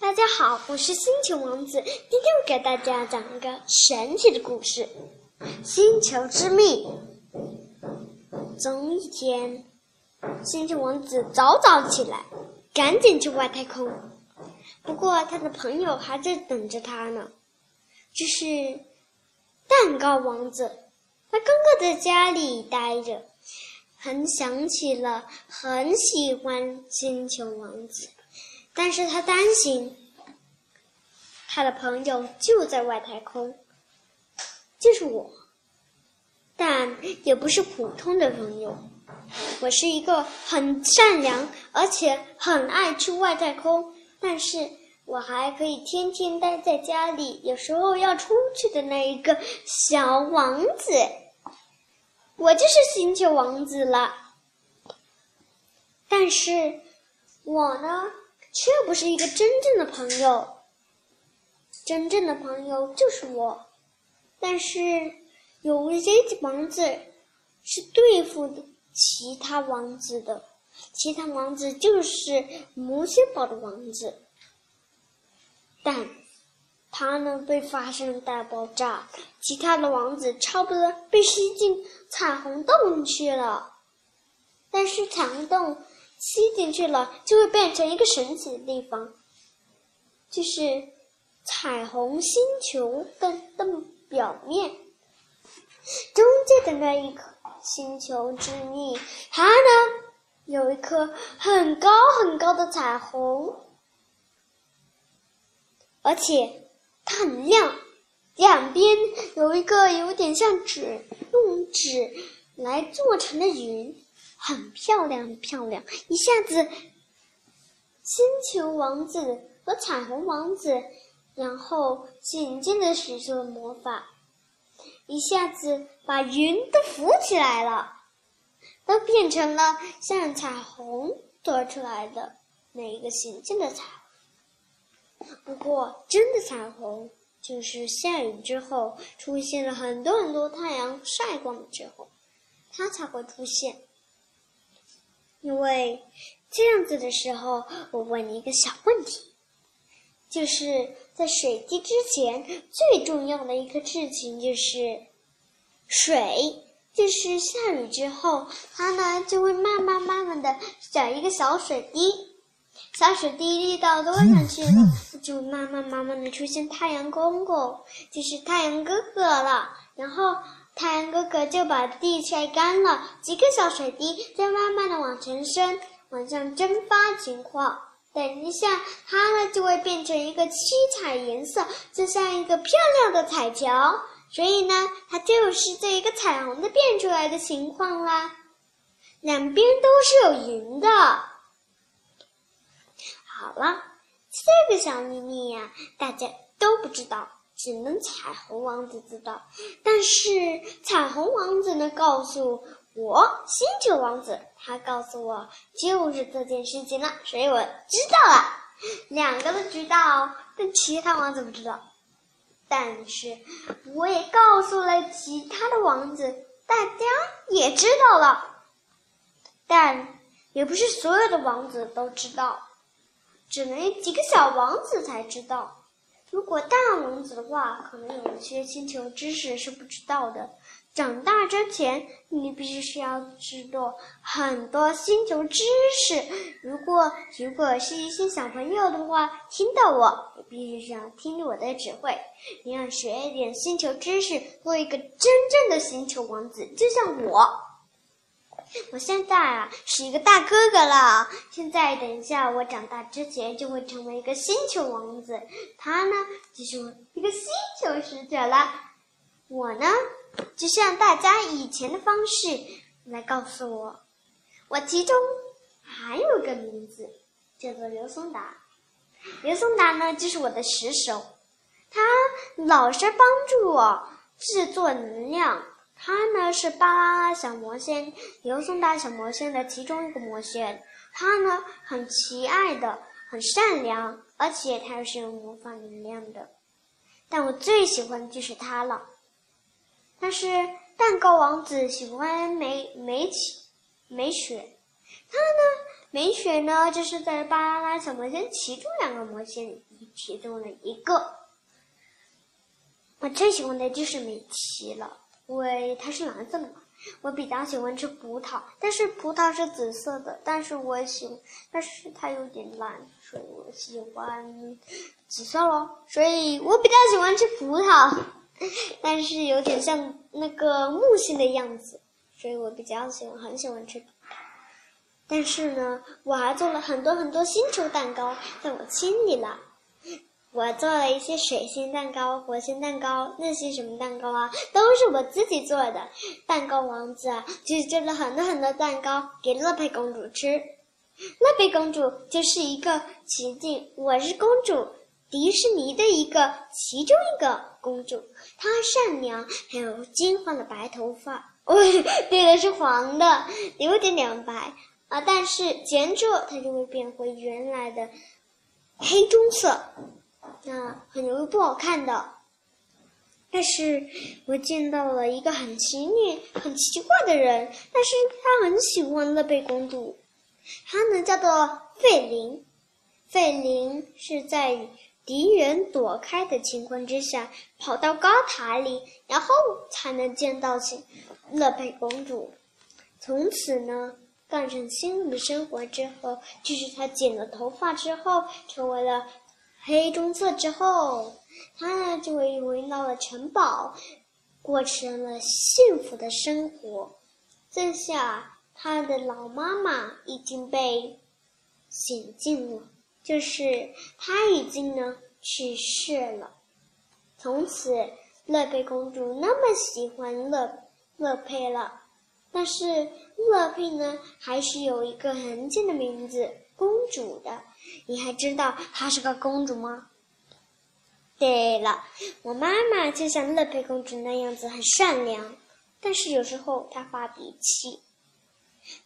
大家好，我是星球王子。今天我给大家讲一个神奇的故事——星球之秘。总一天，星球王子早早起来，赶紧去外太空。不过，他的朋友还在等着他呢。这是蛋糕王子，他刚刚在家里待着，很想起了很喜欢星球王子。但是他担心，他的朋友就在外太空，就是我，但也不是普通的朋友，我是一个很善良而且很爱去外太空，但是我还可以天天待在家里，有时候要出去的那一个小王子，我就是星球王子了。但是我呢？却不是一个真正的朋友。真正的朋友就是我，但是有一些王子是对付的其他王子的，其他王子就是魔仙堡的王子，但他呢被发生了大爆炸，其他的王子差不多被吸进彩虹洞去了，但是彩虹洞。吸进去了，就会变成一个神奇的地方，就是彩虹星球的的表面，中间的那一颗星球之谜，它呢有一颗很高很高的彩虹，而且它很亮，两边有一个有点像纸用纸来做成的云。很漂亮，很漂亮！一下子，星球王子和彩虹王子，然后紧接着使出了魔法，一下子把云都浮起来了，都变成了像彩虹做出来的那一个形状的彩虹。不过，真的彩虹就是下雨之后出现了很多很多太阳晒光之后，它才会出现。因为这样子的时候，我问你一个小问题，就是在水滴之前最重要的一个事情就是水，就是下雨之后，它呢就会慢慢慢慢的长一个小水滴，小水滴滴到多上去了，就慢慢慢慢的出现太阳公公，就是太阳哥哥了，然后。太阳哥哥就把地晒干了，几个小水滴在慢慢的往前升，往上蒸发情况。等一下，它呢就会变成一个七彩颜色，就像一个漂亮的彩球。所以呢，它就是这一个彩虹的变出来的情况啦。两边都是有云的。好了，这个小秘密呀，大家都不知道。只能彩虹王子知道，但是彩虹王子呢？告诉我，星球王子他告诉我就是这件事情了，所以我知道了。两个都知道，但其他王子不知道。但是我也告诉了其他的王子，大家也知道了。但也不是所有的王子都知道，只能有几个小王子才知道。如果大王子的话，可能有一些星球知识是不知道的。长大之前，你必须是要知道很多星球知识。如果如果是一些小朋友的话，听到我，你必须是要听我的指挥。你要学一点星球知识，做一个真正的星球王子，就像我。我现在啊是一个大哥哥了。现在等一下，我长大之前就会成为一个星球王子。他呢，就是一个星球使者了。我呢，就像大家以前的方式来告诉我。我其中还有个名字叫做刘松达。刘松达呢，就是我的石手，他老是帮助我制作能量。他呢是巴啦啦小魔仙，刘松达小魔仙的其中一个魔仙。他呢很奇爱的，很善良，而且他又是有魔法能量的。但我最喜欢的就是他了。但是蛋糕王子喜欢美美雪，美雪，他呢美雪呢，就是在巴啦啦小魔仙其中两个魔仙里其中的一个。我最喜欢的就是美琪了，因为它是蓝色的嘛。我比较喜欢吃葡萄，但是葡萄是紫色的，但是我喜欢，但是它有点烂，所以我喜欢紫色咯。所以我比较喜欢吃葡萄，但是有点像那个木星的样子，所以我比较喜欢，很喜欢吃。但是呢，我还做了很多很多星球蛋糕，在我心里了。我做了一些水星蛋糕、火星蛋糕，那些什么蛋糕啊，都是我自己做的。蛋糕王子啊就做了很多很多蛋糕给乐佩公主吃。乐佩公主就是一个奇境，我是公主，迪士尼的一个其中一个公主。她善良，还有金黄的白头发。哦，对了，是黄的，有点点白啊。但是剪之后它就会变回原来的黑棕色。那很容易不好看的，但是我见到了一个很奇妙、很奇怪的人，但是他很喜欢乐贝公主，他呢叫做费林，费林是在敌人躲开的情况之下，跑到高塔里，然后才能见到起乐贝公主，从此呢，干上新的生活之后，就是他剪了头发之后，成为了。黑棕色之后，他呢就会回到了城堡，过成了幸福的生活。这下他的老妈妈已经被险禁了，就是他已经呢去世了。从此，乐佩公主那么喜欢乐乐佩了，但是乐佩呢还是有一个很贱的名字——公主的。你还知道她是个公主吗？对了，我妈妈就像乐佩公主那样子很善良，但是有时候她发脾气。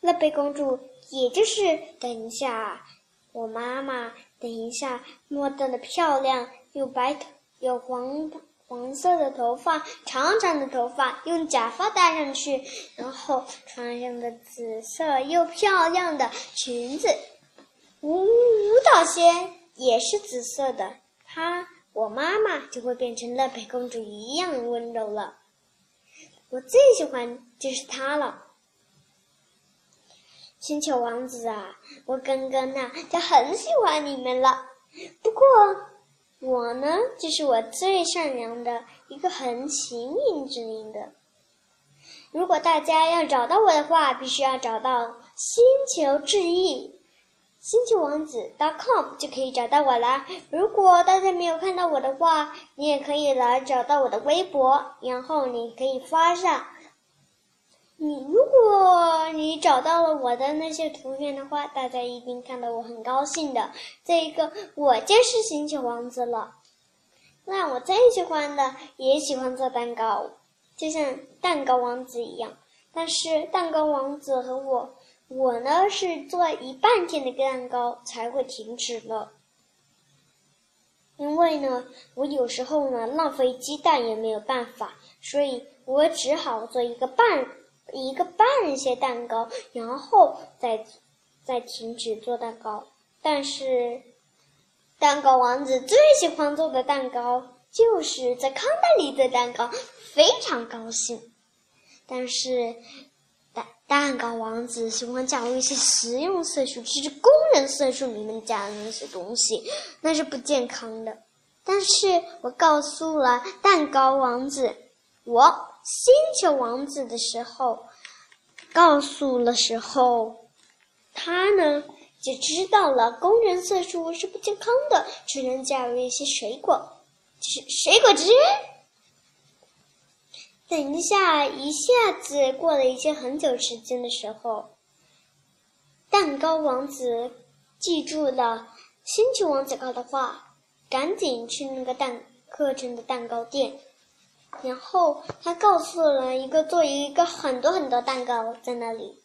乐佩公主也就是等一下，我妈妈等一下摸到了漂亮有白头有黄黄色的头发长长的头发，用假发戴上去，然后穿上了紫色又漂亮的裙子。舞舞蹈鞋也是紫色的，她我妈妈就会变成乐佩公主一样温柔了。我最喜欢就是她了。星球王子啊，我刚刚呐就很喜欢你们了。不过我呢，就是我最善良的一个很幸运之灵的。如果大家要找到我的话，必须要找到星球致意。星球王子 .com 就可以找到我了。如果大家没有看到我的话，你也可以来找到我的微博，然后你可以发上。你如果你找到了我的那些图片的话，大家一定看到我很高兴的。这一个我就是星球王子了。那我最喜欢的也喜欢做蛋糕，就像蛋糕王子一样。但是蛋糕王子和我。我呢是做一半天的蛋糕才会停止了，因为呢，我有时候呢浪费鸡蛋也没有办法，所以我只好做一个半一个半些蛋糕，然后再再停止做蛋糕。但是，蛋糕王子最喜欢做的蛋糕就是在康袋里的蛋糕，非常高兴。但是。蛋蛋糕王子喜欢加入一些食用色素，其实工人色素里面加的那些东西，那是不健康的。但是我告诉了蛋糕王子，我星球王子的时候，告诉了时候，他呢就知道了工人色素是不健康的，只能加入一些水果，就是水果汁。等一下，一下子过了一些很久时间的时候，蛋糕王子记住了星球王子告的话，赶紧去那个蛋课程的蛋糕店，然后他告诉了一个做一个很多很多蛋糕在那里，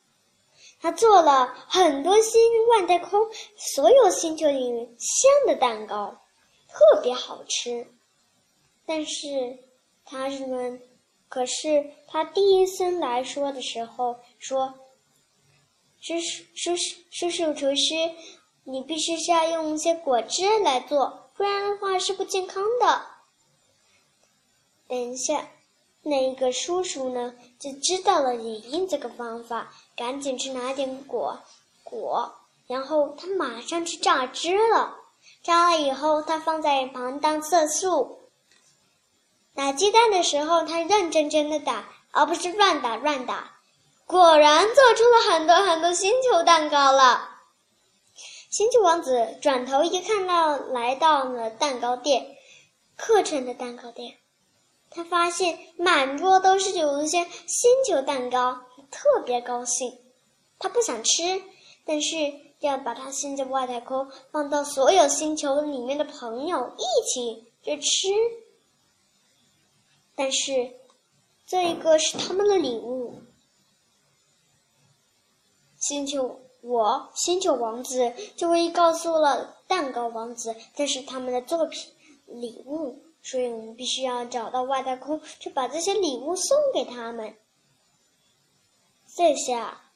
他做了很多星外太空所有星球里面香的蛋糕，特别好吃，但是他是们。可是他第一次来说的时候说：“叔叔叔叔叔厨师，你必须是要用一些果汁来做，不然的话是不健康的。等一下，那个叔叔呢就知道了李英这个方法，赶紧去拿点果果，然后他马上去榨汁了。榨了以后，他放在旁当色素。打鸡蛋的时候，他认真真的打，而不是乱打乱打。果然做出了很多很多星球蛋糕了。星球王子转头一看到来到了蛋糕店，课程的蛋糕店，他发现满桌都是有一些星球蛋糕，特别高兴。他不想吃，但是要把它送在外太空，放到所有星球里面的朋友一起去吃。但是这一个是他们的礼物。星球，我星球王子就会告诉了蛋糕王子，这是他们的作品礼物，所以我们必须要找到外太空，去把这些礼物送给他们。这下，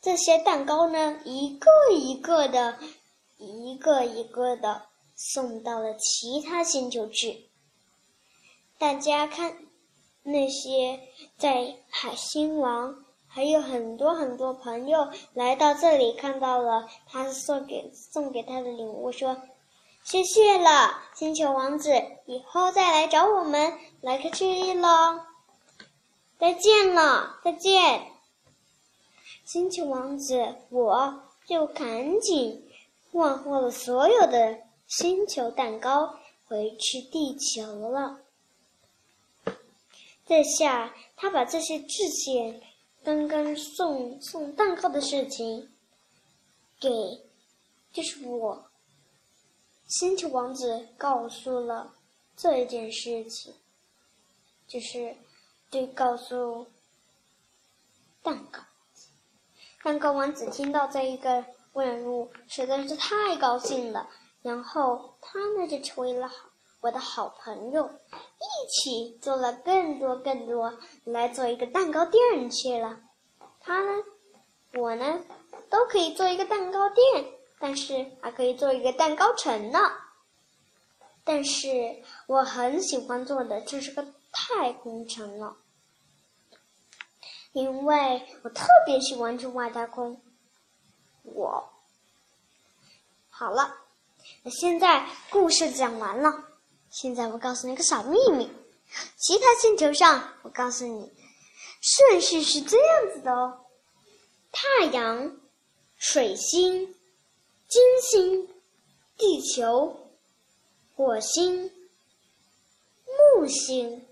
这些蛋糕呢，一个一个的，一个一个的送到了其他星球去。大家看，那些在海星王。还有很多很多朋友来到这里，看到了他送给送给他的礼物，说：“谢谢了，星球王子，以后再来找我们，来客气喽，再见了，再见。”星球王子，我就赶紧换货了所有的星球蛋糕，回去地球了。在下他把这些致谢。刚刚送送蛋糕的事情，给就是我星球王子告诉了这一件事情，就是对告诉蛋糕蛋糕王子听到这一个问物实在是太高兴了，然后他呢就成为了好我的好朋友。一起做了更多更多，来做一个蛋糕店去了。他呢，我呢，都可以做一个蛋糕店，但是还可以做一个蛋糕城呢。但是我很喜欢做的就是个太空城了，因为我特别喜欢去外太空。我好了，那现在故事讲完了。现在我告诉你一个小秘密：其他星球上，我告诉你，顺序是这样子的哦：太阳、水星、金星、地球、火星、木星、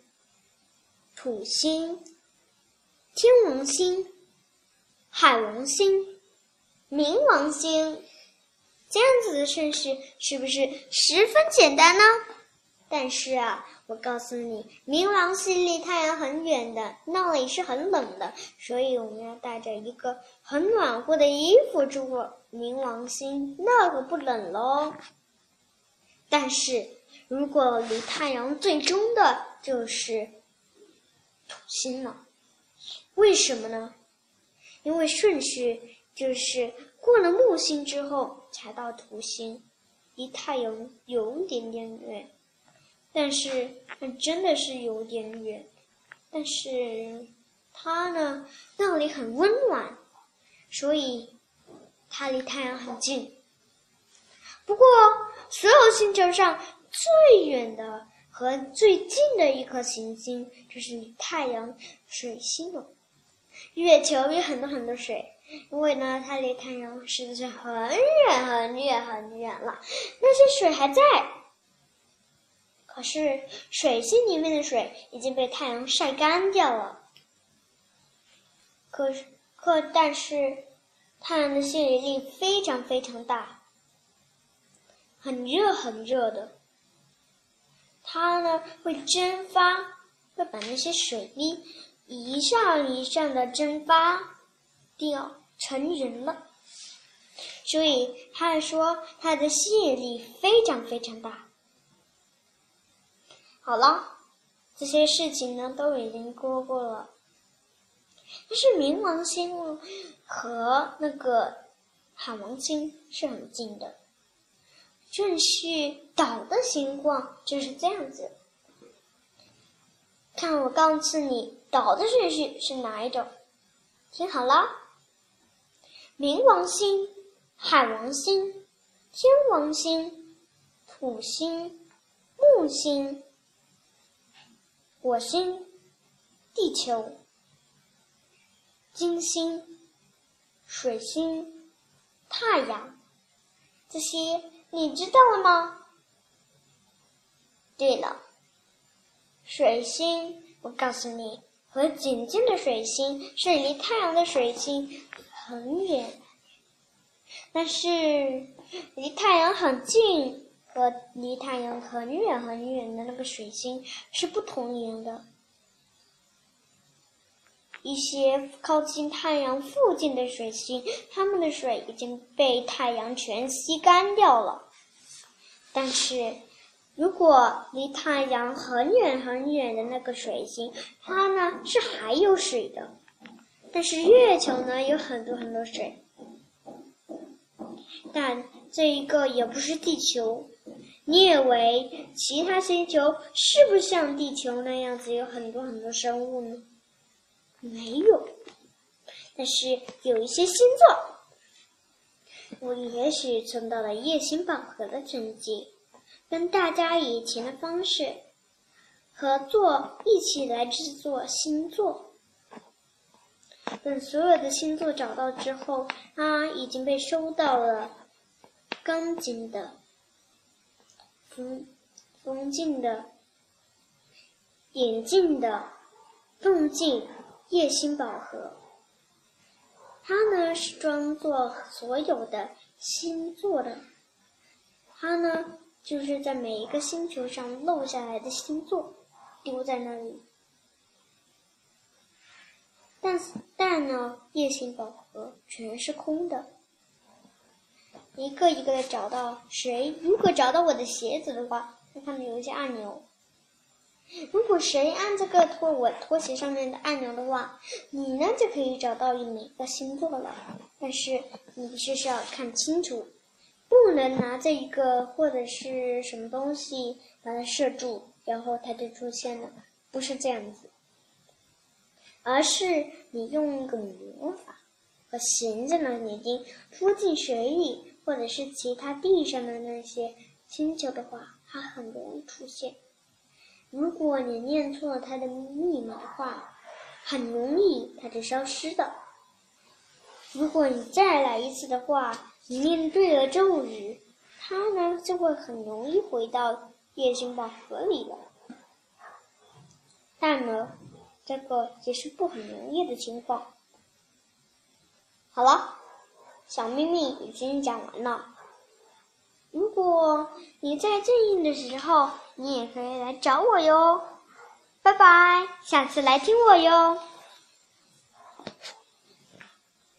土星、天王星、海王星、冥王星。这样子的顺序是不是十分简单呢？但是啊，我告诉你，冥王星离太阳很远的，那里是很冷的，所以我们要带着一个很暖和的衣服住冥王星，那可不冷喽。但是如果离太阳最终的就是土星了，为什么呢？因为顺序就是过了木星之后才到土星，离太阳有点点远。但是那，真的是有点远。但是，它呢，那里很温暖，所以它离太阳很近。不过，所有星球上最远的和最近的一颗行星就是离太阳水星了。月球有很多很多水，因为呢，它离太阳实在是很远很远很远了。那些水还在。可是水星里面的水已经被太阳晒干掉了。可是，可但是，太阳的吸引力非常非常大，很热很热的。它呢会蒸发，会把那些水滴一上一上的蒸发掉成云了。所以他说它的吸引力非常非常大。好了，这些事情呢都已经过过了。但是冥王星和那个海王星是很近的。顺序导的情况就是这样子。看，我告诉你，导的顺序是哪一种？听好了：冥王星、海王星、天王星、土星、木星、火星、地球、金星、水星、太阳，这些你知道了吗？对了。水星，我告诉你，和仅近的水星是离太阳的水星很远，但是离太阳很近和离太阳很远很远的那个水星是不同样的。一些靠近太阳附近的水星，它们的水已经被太阳全吸干掉了，但是。如果离太阳很远很远的那个水星，它呢是还有水的，但是月球呢有很多很多水，但这一个也不是地球。你以为其他星球是不是像地球那样子有很多很多生物呢？没有，但是有一些星座，我也许存到了夜星宝盒的成绩。跟大家以前的方式合作，一起来制作星座。等所有的星座找到之后，它已经被收到了钢筋的、风风镜的、眼镜的、动静液星宝盒。它呢是装作所有的星座的。它呢。就是在每一个星球上漏下来的星座，丢在那里。但但呢，夜星宝盒全是空的。一个一个的找到谁？如果找到我的鞋子的话，那上面有一些按钮。如果谁按这个拖我拖鞋上面的按钮的话，你呢就可以找到每个星座了。但是你必须要看清楚。不能拿着一个或者是什么东西把它射住，然后它就出现了，不是这样子，而是你用一个魔法和绳子呢，眼睛戳进水里或者是其他地上的那些星球的话，它很容易出现。如果你念错了它的密码的话，很容易它就消失的。如果你再来一次的话。你念对了咒语，它呢就会很容易回到夜星宝盒里了。但呢，这个也是不很容易的情况。好了，小秘密已经讲完了。如果你在最硬的时候，你也可以来找我哟。拜拜，下次来听我哟。